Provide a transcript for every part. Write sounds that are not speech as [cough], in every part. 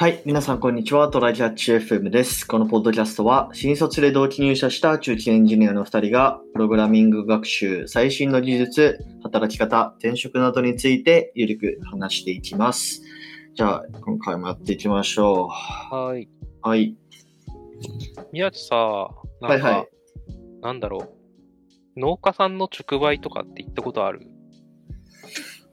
はい。皆さん、こんにちは。トライキャッチ FM です。このポッドキャストは、新卒で同期入社した中期エンジニアの2人が、プログラミング学習、最新の技術、働き方、転職などについて、ゆるく話していきます。じゃあ、今回もやっていきましょはい。う。はい。宮地さ、なんか、はいはいなんだろう。農家さんの直売とかって行ったことある？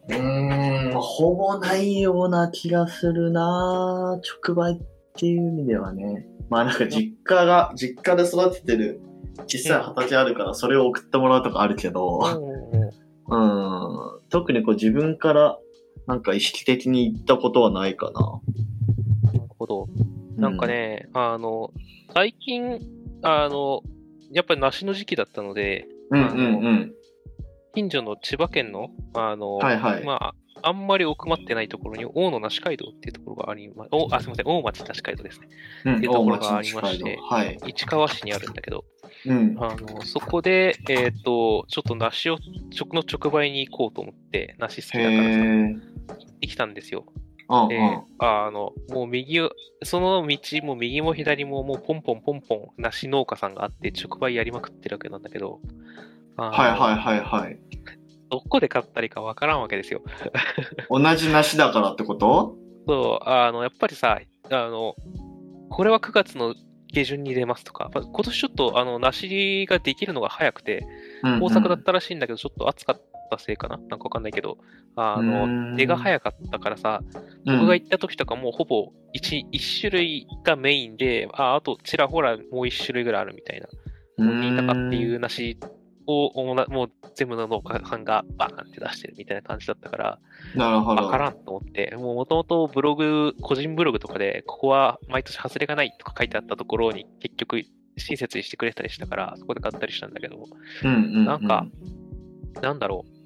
うーん、ほぼないような気がするな直売っていう意味ではね。まあなんか実家が、実家で育ててる小さい畑あるから、それを送ってもらうとかあるけど、うん、特にこう自分からなんか意識的に言ったことはないかな。なるほど。なんかね、あの、最近、あの、やっぱり梨の時期だったので、うん、うんうんうん。近所の千葉県の、あの、はいはい。まあ、あんまり奥まってないところに、大野梨街道っていうところがありま、お、あ、すみません、大町梨街道ですね。うんっていうところがありましてはい。市川市にあるんだけど、うん。あの、そこで、えっ、と、ちょっと梨を、直の直売に行こうと思って、梨好きへだからさ、え。行ってきたんですよ。うんで、あの、もう右を、その道も右も左ももうポンポンポンポン梨農家さんがあって直売やりまくってるわけなんだけど、はいはいはいはい。どこで買ったらいいかわからんわけですよ。[laughs] 同じ梨だからってこと？そう、あの、やっぱりさ、あの、これは9月の下旬に出ますとか、まあ今年ちょっと、あの、梨ができるのが早くて、豊作だったらしいんだけど、ちょっと暑かったせいかな？なんかわかんないけど、あの、出が早かったからさ、僕が行った時とかもうほぼ 1, 一種類がメインで、ああとちらほらもう一種類ぐらいあるみたいな。もう新高っていう梨をもう全部の農家さんがバーンって出してるみたいな感じだったから、なるほど。わからんと思って、もう元々ブログ、個人ブログとかで、ここは毎年外れがないとか書いてあったところに結局親切にしてくれたりしたから、そこで買ったりしたんだけど、うんうんうん。なんか、なんだろう。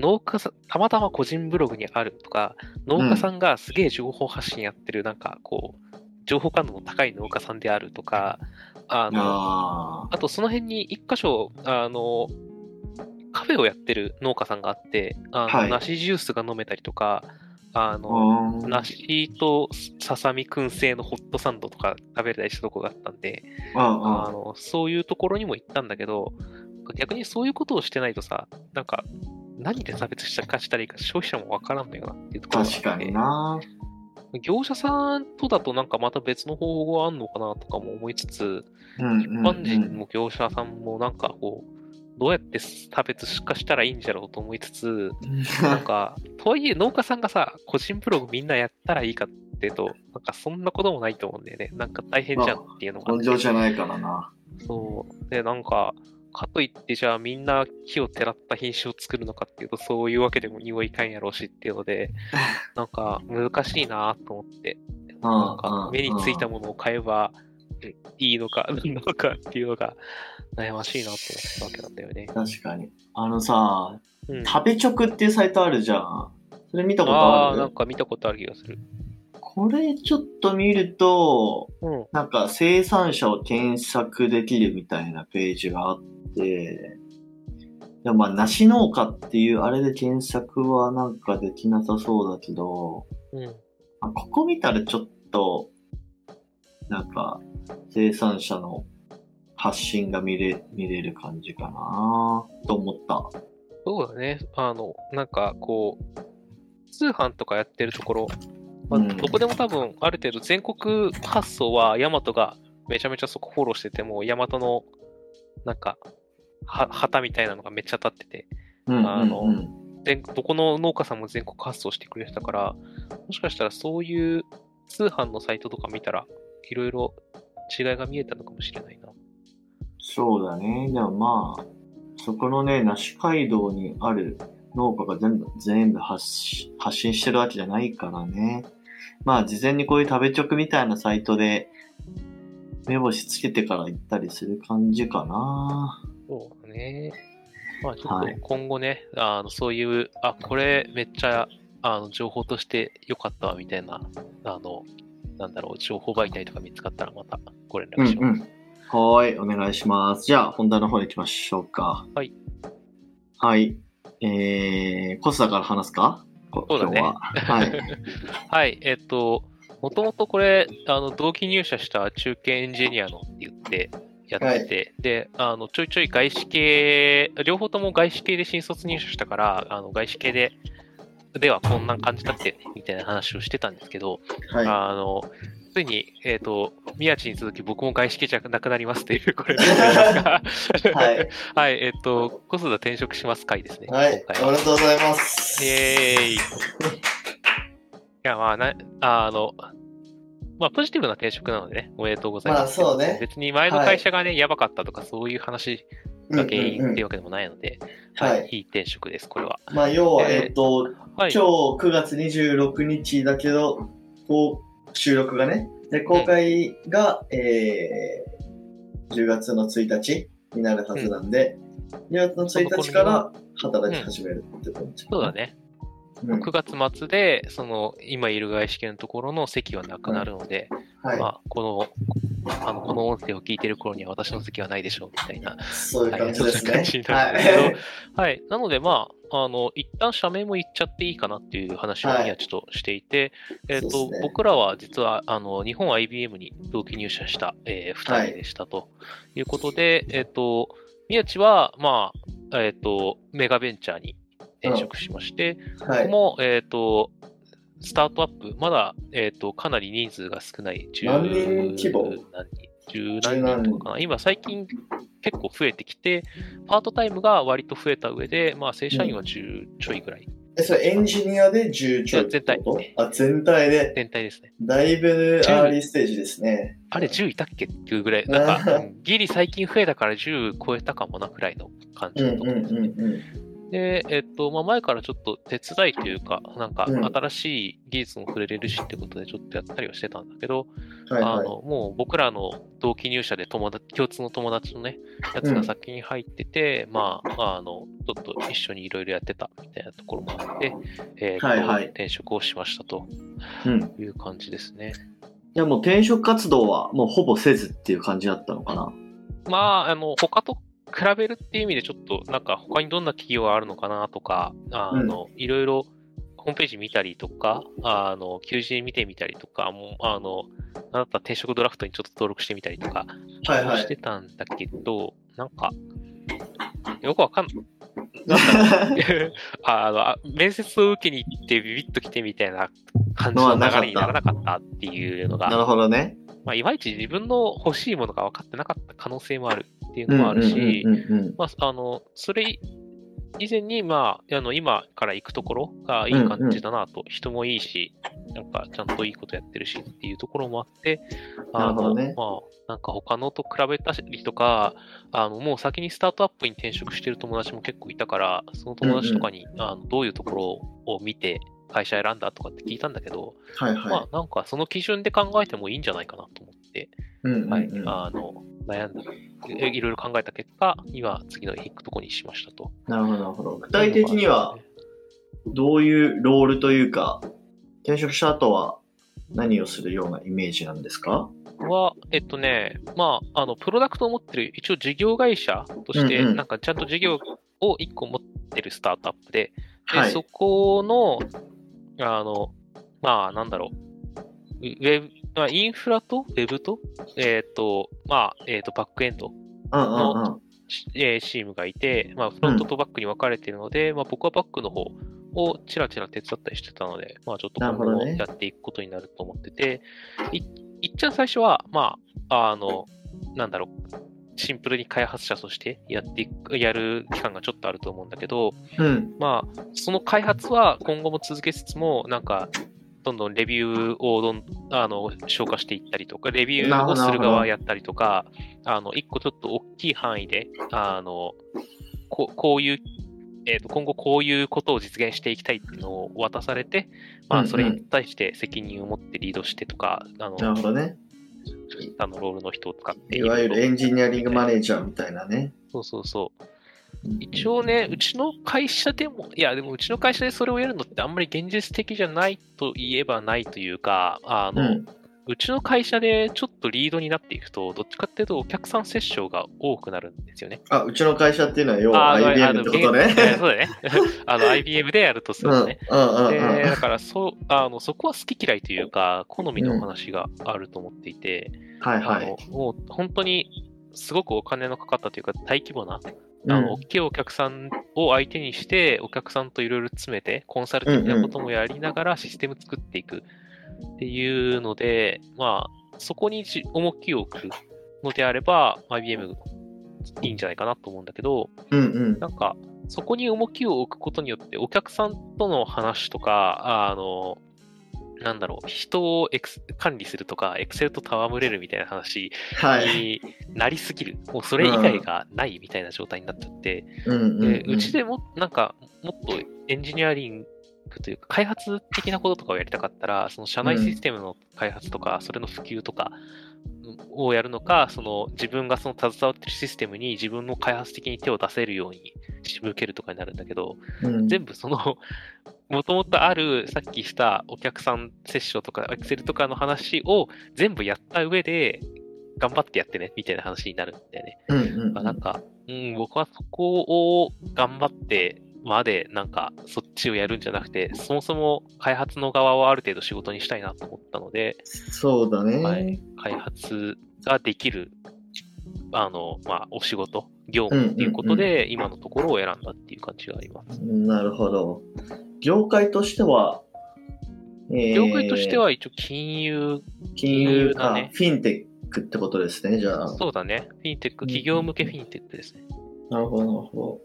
農家さん、たまたま個人ブログにあるとか、農家さんがすげえ情報発信やってる、なんかこう、情報感度の高い農家さんであるとか、あの、ああとその辺に一箇所、あの、カフェをやってる農家さんがあって、あの、はい梨ジュースが飲めたりとか、ああ。の、うん梨とささみ燻製のホットサンドとか食べれたりしたとこがあったんで、うんあの、そういうところにも行ったんだけど、逆にそういうことをしてないとさ、なんか、何で差別したかしたらいいか消費者もわからんのよなっていうところがあって確かにな。業者さんとだとなんかまた別の方法があんのかなとかも思いつつ、うん一般人も業者さんもなんかこう、どうやって差別化したらいいんじゃろうと思いつつ、[laughs] なんか、とはいえ農家さんがさ、個人ブログみんなやったらいいかってと、なんかそんなこともないと思うんだよね。なんか大変じゃんっていうのがあって。根性じゃないからな。そう。で、なんか、かといって、じゃあみんな木をてらった品種を作るのかっていうと、そういうわけでもにはいかんやろうしっていうので、[laughs] なんか難しいなと思って、なんか目についたものを買えばいいのか、なんのかっていうのが悩ましいなと思ったわけなんだよね。確かに。あのさ、うん、食べ直っていうサイトあるじゃん。それ見たことああー、あるなんか見たことある気がする。これちょっと見ると、うん。なんか生産者を検索できるみたいなページがあって、でもまあ、梨農家っていうあれで検索はなんかできなさそうだけど、うん。あここ見たらちょっと、なんか、生産者の発信が見れ、見れる感じかなと思った。そうだね。あの、なんかこう、通販とかやってるところ、まあうんどこでも多分ある程度全国発送はヤマトがめちゃめちゃそこフォローしてても、ヤマトのなんか、は旗みたいなのがめっちゃ立ってて、うんあのどこの農家さんも全国発送してくれてたから、もしかしたらそういう通販のサイトとか見たら、いろいろ違いが見えたのかもしれないな。そうだね。でもまあ、そこのね、梨街道にある農家が全部、全部発し発信してるわけじゃないからね。まあ、事前にこういう食べ直みたいなサイトで、目星つけてから行ったりする感じかな。そうだね。まあちょっとはい今後ね、あのそういう、あ、これめっちゃあの情報として良かったわみたいな、あの、なんだろう、情報媒体とか見つかったらまたご連絡します。うんうん。はーい、お願いします。じゃあ、本題の方に行きましょうか。はい。はい。えー、コスだから話すか？こそうだねは。はい。[laughs] はい、えっと、もともとこれ、あの、同期入社した中堅エンジニアのって言ってやってて、はい、で、あの、ちょいちょい外資系、両方とも外資系で新卒入社したから、あの、外資系で、ではこんな感じだってね、みたいな話をしてたんですけど、はい、あの、ついに、えっ、ー、と、宮地に続き僕も外資系じゃなくなりますっていう、[laughs] これ、[laughs] はい。はい、えっ、ー、と、コスダ転職します回ですね。はい、おめでとうございます。イェーイ。いや、まあ、な、あの、まあ、ポジティブな転職なのでね、おめでとうございます。まあ、そうね。別に前の会社がね、はい、やばかったとか、そういう話が原因っていうわけでもないので、はい、いい転職です、これは。まあ、要は、えっ、ー、と、はい、今日9月26日だけど、こう、収録がね、で、公開が、うん、えー、10月の1日になるはずなんで、うん、2月の1日から働き始めるってこと、うん、そうだね。9月末で、その、今いる外資系のところの席はなくなるので、はい、まあ、この、あの、この音声を聞いてる頃には私の席はないでしょう、みたいな。そういう感じですね。はい、になるんですけど、はい、はい。なので、まあ、あの、一旦社名も言っちゃっていいかなっていう話を今ちょっとしていて、はい、えっ、ー、と、ね、僕らは実は、あの、日本 IBM に同期入社した、えー、二人でしたということで、えっ、ー、と、宮地は、まあ、えっ、と、メガベンチャーに転職しまして、うんはい、ここも、えっ、ー、と、スタートアップ、まだ、えっ、ー、と、かなり人数が少ない。何人規模？十何人とかかな。今、最近結構増えてきて、パートタイムが割と増えた上で、まあ、正社員は10ちょいぐらい。え、それエンジニアで10ちょい全体。あ、全体で。全体ですね。だいぶアーリーステージですね。あれ10いたっけっていうぐらい、なんか、[laughs] ギリ最近増えたから10超えたかもなくらいの感じだと思うんですね。うんうんうんうんで、えっと、まあ、前からちょっと手伝いというか、なんか新しい技術も触れれるしってことでちょっとやったりはしてたんだけど、はいはい、あの、もう僕らの同期入社で友達、共通の友達のね、やつが先に入ってて、うん、まあ、あの、ちょっと一緒にいろいろやってたみたいなところもあって、えー、はいはい、転職をしましたという感じですね。いや、もう転職活動はもうほぼせずっていう感じだったのかな。まあ、あの、他と比べるっていう意味でちょっと、なんか他にどんな企業があるのかなとか、あの、いろいろホームページ見たりとか、あの、求人見てみたりとか、もあの、あなた転職ドラフトにちょっと登録してみたりとか、はいはい、してたんだけど、なんか、よくわかんない。なんだ [laughs] あの、面接を受けに行ってビビッと来てみたいな感じの流れにならなかったっていうのが。なるほどね。まあ、いまいち自分の欲しいものが分かってなかった可能性もあるっていうのもあるし、まあ、あの、それ以前に、まあ、あの、今から行くところがいい感じだなと、うんうん、人もいいし、なんかちゃんといいことやってるしっていうところもあって、あの、ね、まあ、なんか他のと比べたりとか、あの、もう先にスタートアップに転職してる友達も結構いたから、その友達とかに、うんうん、あのどういうところを見て、会社選んだとかって聞いたんだけど、はいはい、まあなんかその基準で考えてもいいんじゃないかなとて、はい、あの、悩んだ、いろいろ考えた結果、今、次の行くとこにしましたと。なるほど、なるほど。具体的には、どういうロールというか、転職した後は何をするようなイメージなんですか？は、えっとね、まあ、あの、プロダクトを持ってる、一応事業会社として、うんうん、なんかちゃんと事業を1個持ってるスタートアップで、で、はい、そこの、あの、まあ、なんだろう、ウェブ、まあ、インフラとウェブと、えっ、ー、と、まあ、えっ、ー、と、バックエンドの、うんうんうん。えチームがいて、まあ、フロントとバックに分かれているので、うん、まあ、僕はバックの方をちらちら手伝ったりしてたので、まあ、ちょっと今後やっていくことになると思ってて、ね、いっちゃん最初は、まあ、あの、なんだろう、シンプルに開発者としてやっていく、やる期間がちょっとあると思うんだけど、うん、まあ、その開発は今後も続けつつも、なんか、どんどんレビューをどんあの消化していったりとか、レビューをする側やったりとか、あの、一個ちょっと大きい範囲で、あの、ここういう、えっ、ー、と、今後こういうことを実現していきたいっていうのを渡されて、まあ、それに対して責任を持ってリードしてとか、あの、なるほどね。あのロールの人を使っていわゆるエンジニアリングマネージャーみたいなね。そうそうそう。一応ね、うちの会社でも、いや、でもうちの会社でそれをやるのってあんまり現実的じゃないと言えばないというか、あの、うん、うちの会社でちょっとリードになっていくと、どっちかっていうとお客さん接触が多くなるんですよね。あ、うちの会社っていうのは要は IBM ってことね。そうだね。[laughs] あの IBM でやるとするとね。で、だからそあのそこは好き嫌いというか、好みの話があると思っていて、うん、はいはい。もう本当にすごくお金のかかったというか、大規模なあの、大きいお客さんを相手にして、お客さんといろいろ詰めて、コンサル的なこともやりながらシステム作っていくっていうので、まあ、そこに重きを置くのであれば、IBM いいんじゃないかなと思うんだけど、うんうん、なんか、そこに重きを置くことによって、お客さんとの話とか、あの、なんだろう、人をエク管理するとか、エクセルと戯れるみたいな話になりすぎる。はい、もうそれ以外がないみたいな状態になっちゃって、でうちでも、なんか、もっとエンジニアリングというか、開発的なこととかをやりたかったら、その社内システムの開発とか、それの普及とかをやるのか、その自分がその携わってるシステムに自分の開発的に手を出せるように仕向けるとかになるんだけど、うん、全部その [laughs] もともとある、さっきしたお客さんセッションとか、エクセルとかの話を全部やった上で、頑張ってやってね、みたいな話になるんだよね。うんうんうん、なんか、うん、僕はそこを頑張ってまで、なんか、そっちをやるんじゃなくて、そもそも開発の側をある程度仕事にしたいなと思ったので、そうだね。はい、開発ができる、あの、まあ、お仕事、業務っていうことで、今のところを選んだっていう感じがあります。なるほど。業界としては、えー、業界としては一応金融、金融だね。フィンテックってことですね、じゃあ。そうだね。フィンテック、企業向けフィンテックですね。なるほど、なるほど。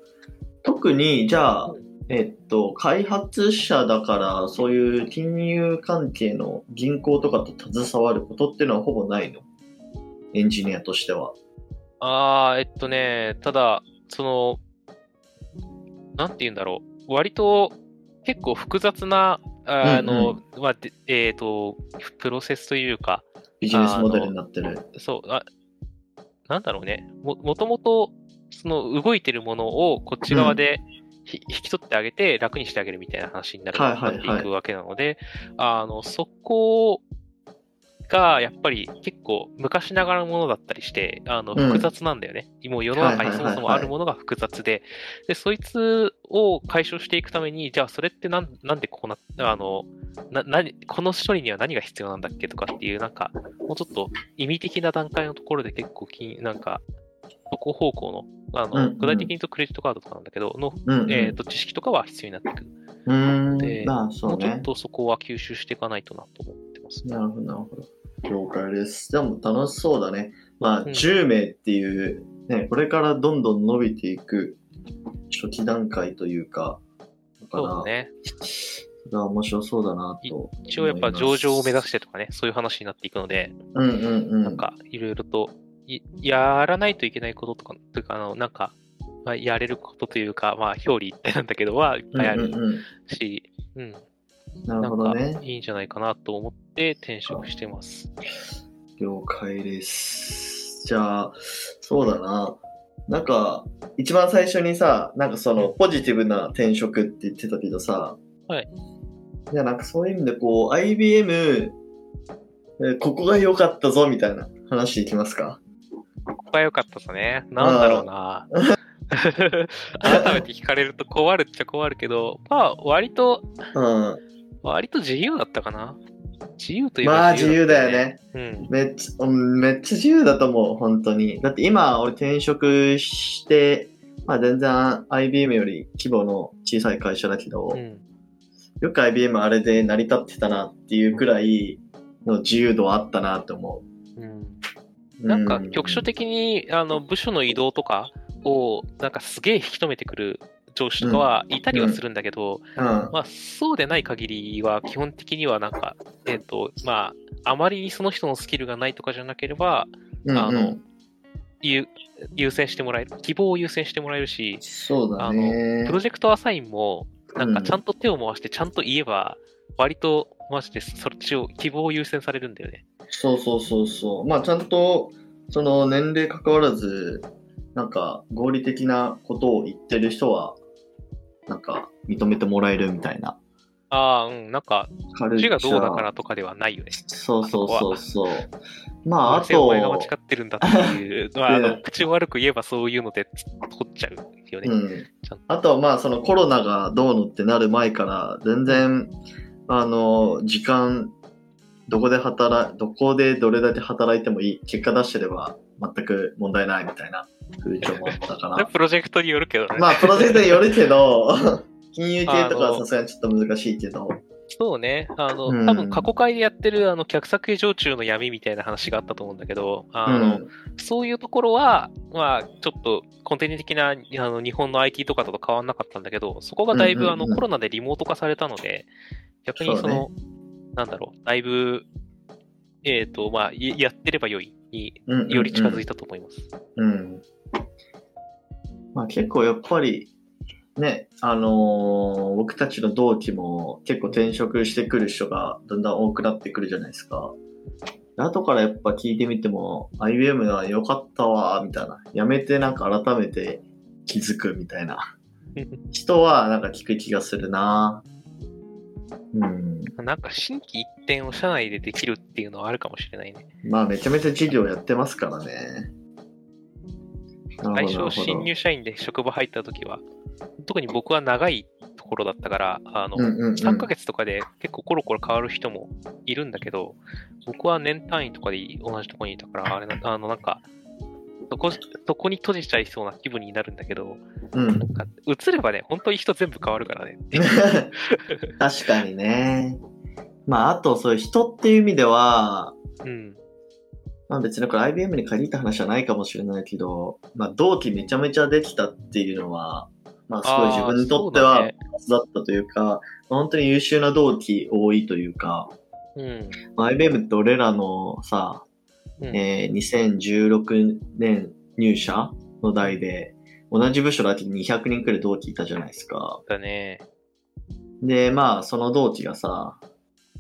特に、じゃあ、えっと、開発者だから、そういう金融関係の銀行とかと携わることっていうのはほぼないの？エンジニアとしては。ああ、えっとね、ただ、その、なんて言うんだろう。割と結構複雑な、あの、うんうん、まあ、えっ、ー、と、プロセスというか、ビジネスモデルになってる。そう、あなんだろうね。も、もともと、その動いてるものをこっち側で、引き取ってあげて楽にしてあげるみたいな話になる、はいはい、っていくわけなので、あの、そこが、やっぱり結構昔ながらのものだったりして、あの、複雑なんだよね。うん、もう世の中にそもそもあるものが複雑で、で、そいつを解消していくために、じゃあそれってなんなんでこうな、あの、な、なこの処理には何が必要なんだっけとかっていう、なんか、もうちょっと意味的な段階のところで結構き、なんか、そこ方向の、あの、うんうん、具体的に言うとクレジットカードとかなんだけど、の、うんうん、えっ、ー、と、知識とかは必要になってくる。うん。で、まあ、そうね。もうちょっとそこは吸収していかないとなと思ってます、ね。なるほど、なるほど。了解です。でも楽しそうだね。まあ、10名っていう、ね、これからどんどん伸びていく初期段階というか、そうだね。それは面白そうだなと。一応やっぱ上場を目指してとかね、そういう話になっていくので、うんうんうん。なんか、いろいろとやらないといけないこととか、というか、あの、なんか、まあ、やれることというか、まあ、表裏一体なんだけどは、いっぱいあるし、うん、うんうんなるほどね。いいんじゃないかなと思って転職してます。了解です。じゃあ、そうだな。なんか、一番最初にさ、なんかその、ポジティブな転職って言ってたけどさ、はい。いや、なんかそういう意味でこう、IBM、ここが良かったぞみたいな話いきますか？ここが良かったぞね。なんだろうな。改めて聞かれると困るっちゃ困るけど、まあ、割と、うん。割と自由だったかな。自由というか、ね、まあ自由だよね。うん。めっちゃ、めっちゃ自由だと思う、本当に。だって今、俺転職して、まあ全然 IBM より規模の小さい会社だけど、うん、よく IBM あれで成り立ってたなっていうくらいの自由度はあったなって思う。うん。なんか局所的に、あの、部署の移動とかを、なんかすげえ引き止めてくる上司とかはいたりはするんだけど、うん。うん、まあ、そうでない限りは基本的にはなんか、えっ、ー、と、まあ、あまりにその人のスキルがないとかじゃなければ、うんうん、あの、優先してもらえる、希望を優先してもらえるし、そうだね。あの、プロジェクトアサインも、なんかちゃんと手を回してちゃんと言えば、割とマジでそっちを希望を優先されるんだよね。そうそうそうそう。まあちゃんと、その年齢関わらず、なんか合理的なことを言ってる人はなんか認めてもらえるみたいな。ああ、うん、なんか。字がどうだからとかではないよね。そうそうそうそう。まあ、あなぜお前が間違と、ってるんだっていう、[laughs] まあ、あでの口を悪く言えばそういうので取っちゃうよね。うん。あとはまあ、そのコロナがどうのってなる前から、全然、あの、時間、どこで働い、どこでどれだけ働いてもいい、結果出してれば全く問題ないみたいな風潮もあったかそれら。[laughs] プロジェクトによるけどね。まあ、プロジェクトによるけど、[laughs] 金融系とかはさすがにちょっと難しいけど。そうね。あの、うん多分過去回でやってる、あの、客先常駐の闇みたいな話があったと思うんだけど、あの、うん。そういうところは、まあ、ちょっと、コンテンツ的な、あの、日本の IT とかと変わんなかったんだけど、そこがだいぶ、うんうんうんあの、コロナでリモート化されたので、逆にその、なんだろう、だいぶ、えっ、と、まあ、いやってればよいにうんうんうんより近づいたと思います。うん。まあ結構やっぱり、ね、あのー僕たちの同期も結構転職してくる人がだんだん多くなってくるじゃないですか。後からやっぱ聞いてみても、IBM は良かったわ、みたいな。やめてなんか改めて気づくみたいな [laughs] 人はなんか聞く気がするなうん。なんか、新規一転を社内でできるっていうのはあるかもしれないね。まあめちゃめちゃ事業やってますからね。最初、新入社員で職場入った時は、特に僕は長いところだったから、あの、うんうんうん3ヶ月とかで結構コロコロ変わる人もいるんだけど、僕は年単位とかで同じところにいたから、あれな、[laughs] あの、なんか、そこ、そこに閉じちゃいそうな気分になるんだけど、うんなんか、移ればね、本当に人全部変わるからね。[laughs] [laughs] 確かにね。まあ、あと、そういう人っていう意味では、うん。まあ別にこれ IBM に限った話はないかもしれないけど、まあ同期めちゃめちゃできたっていうのは、まあすごい自分にとってはだったというか、まあ本当に優秀な同期多いというか、うん。まあ、IBM って俺らのさ、うんえー2016年入社の代で、同じ部署だけに200人くらい同期いたじゃないですか。だね。で、まあ、その同期がさ、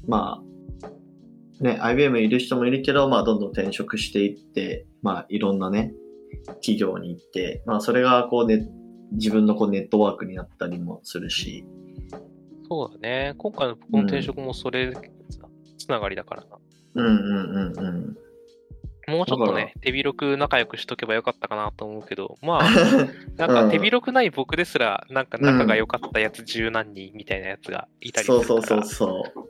まあ、ね、IBM いる人もいるけど、まあ、どんどん転職していって、まあ、いろんなね、企業に行って、まあ、それがこうね、自分のこうネットワークになったりもするし、そうだね。今回の僕の転職もそれつながりだからな。うんうんうんうん。もうちょっとね、手広く仲良くしとけばよかったかなと思うけど、まあ、[laughs] なんか手広くない僕ですら、なんか仲が良かったやつ十何人みたいなやつがいたりすそうるから、そうそうそ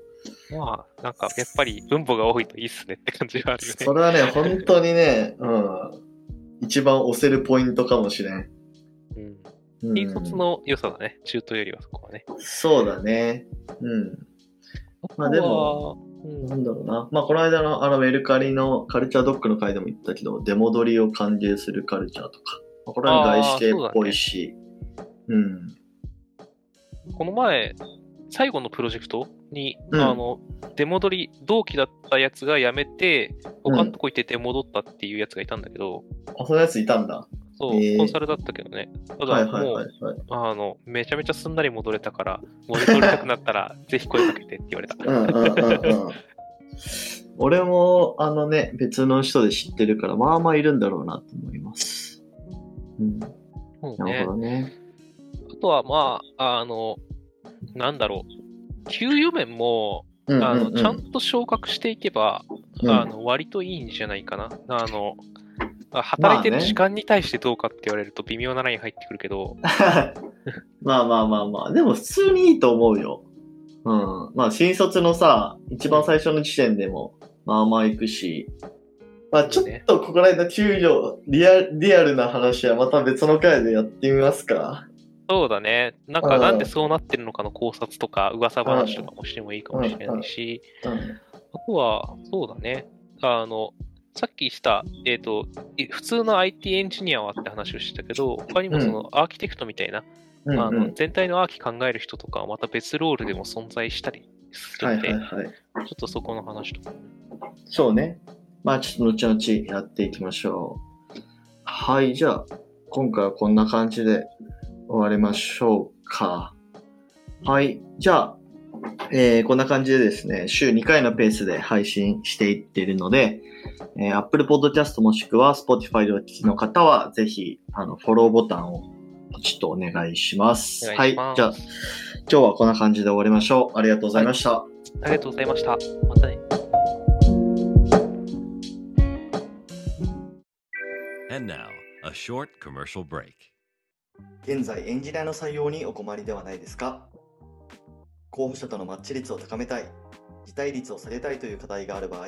う。まあ、なんかやっぱり分母が多いといいっすねって感じはあるよね。それはね、本当にね、うん。一番押せるポイントかもしれん。うん。うん引率の良さだね、中途よりはそこはね。そうだね。うん。まあでも、うんなんだろうな。まあ、この間のあのメルカリのカルチャードッグの回でも言ったけど、出戻りを歓迎するカルチャーとか。まあこれは外資系っぽいし。うん。この前、最後のプロジェクトに、うんあの、出戻り、同期だったやつが辞めて、他のとこ行って出戻ったっていうやつがいたんだけど、あ、そのやついたんだ。そう、へーコンサルだったけどね。ただ、も、はいうはい。あの、めちゃめちゃすんなり戻れたから、戻りたくなったら、[laughs] ぜひ声かけてって言われた。[laughs] 俺も、あのね、別の人で知ってるから、まあまあいるんだろうなと思います。うん。ねなるほ。どね。あとは、まあ、あの、なんだろう。給与面も、あの、ちゃんと昇格していけば、うんあの、割といいんじゃないかな。あの、あ働いてる時間に対してどうかって言われると微妙なライン入ってくるけど、[laughs] まあまあまあまあ。でも普通にいいと思うよ。うん。まあ新卒のさ、一番最初の時点でも、まあまあ行くし。まあちょっとここら辺の給与、リアリアルな話はまた別の回でやってみますか。そうだね。なんか、なんでそうなってるのかの考察とか、噂話とかもしてもいいかもしれないし、うん。あとは、そうだね。あの、さっきした、えっ、と、い普通の IT エンジニアはって話をしたけど、他にもそのアーキテクトみたいな、うんあ。全体のアーキ考える人とかはまた別ロールでも存在したりすはいるんで、はいはい。ちょっとそこの話とか。そうね。まあちょっと後々やっていきましょう。はい、じゃあ、今回はこんな感じで終わりましょうか。はい、じゃあ、えーこんな感じでですね、週2回のペースで配信していっているので、えー Apple Podcast もしくは Spotify でお聞きの方は、ぜひ、あの、フォローボタンをポチッとお願いします。いしますはい、じゃあ、今日はこんな感じで終わりましょう。ありがとうございました。はい、ありがとうございました。またね。And now, a short commercial break. 現在、エンジニアの採用にお困りではないですか？候補者とのマッチ率を高めたい、辞退率を下げたいという課題がある場合、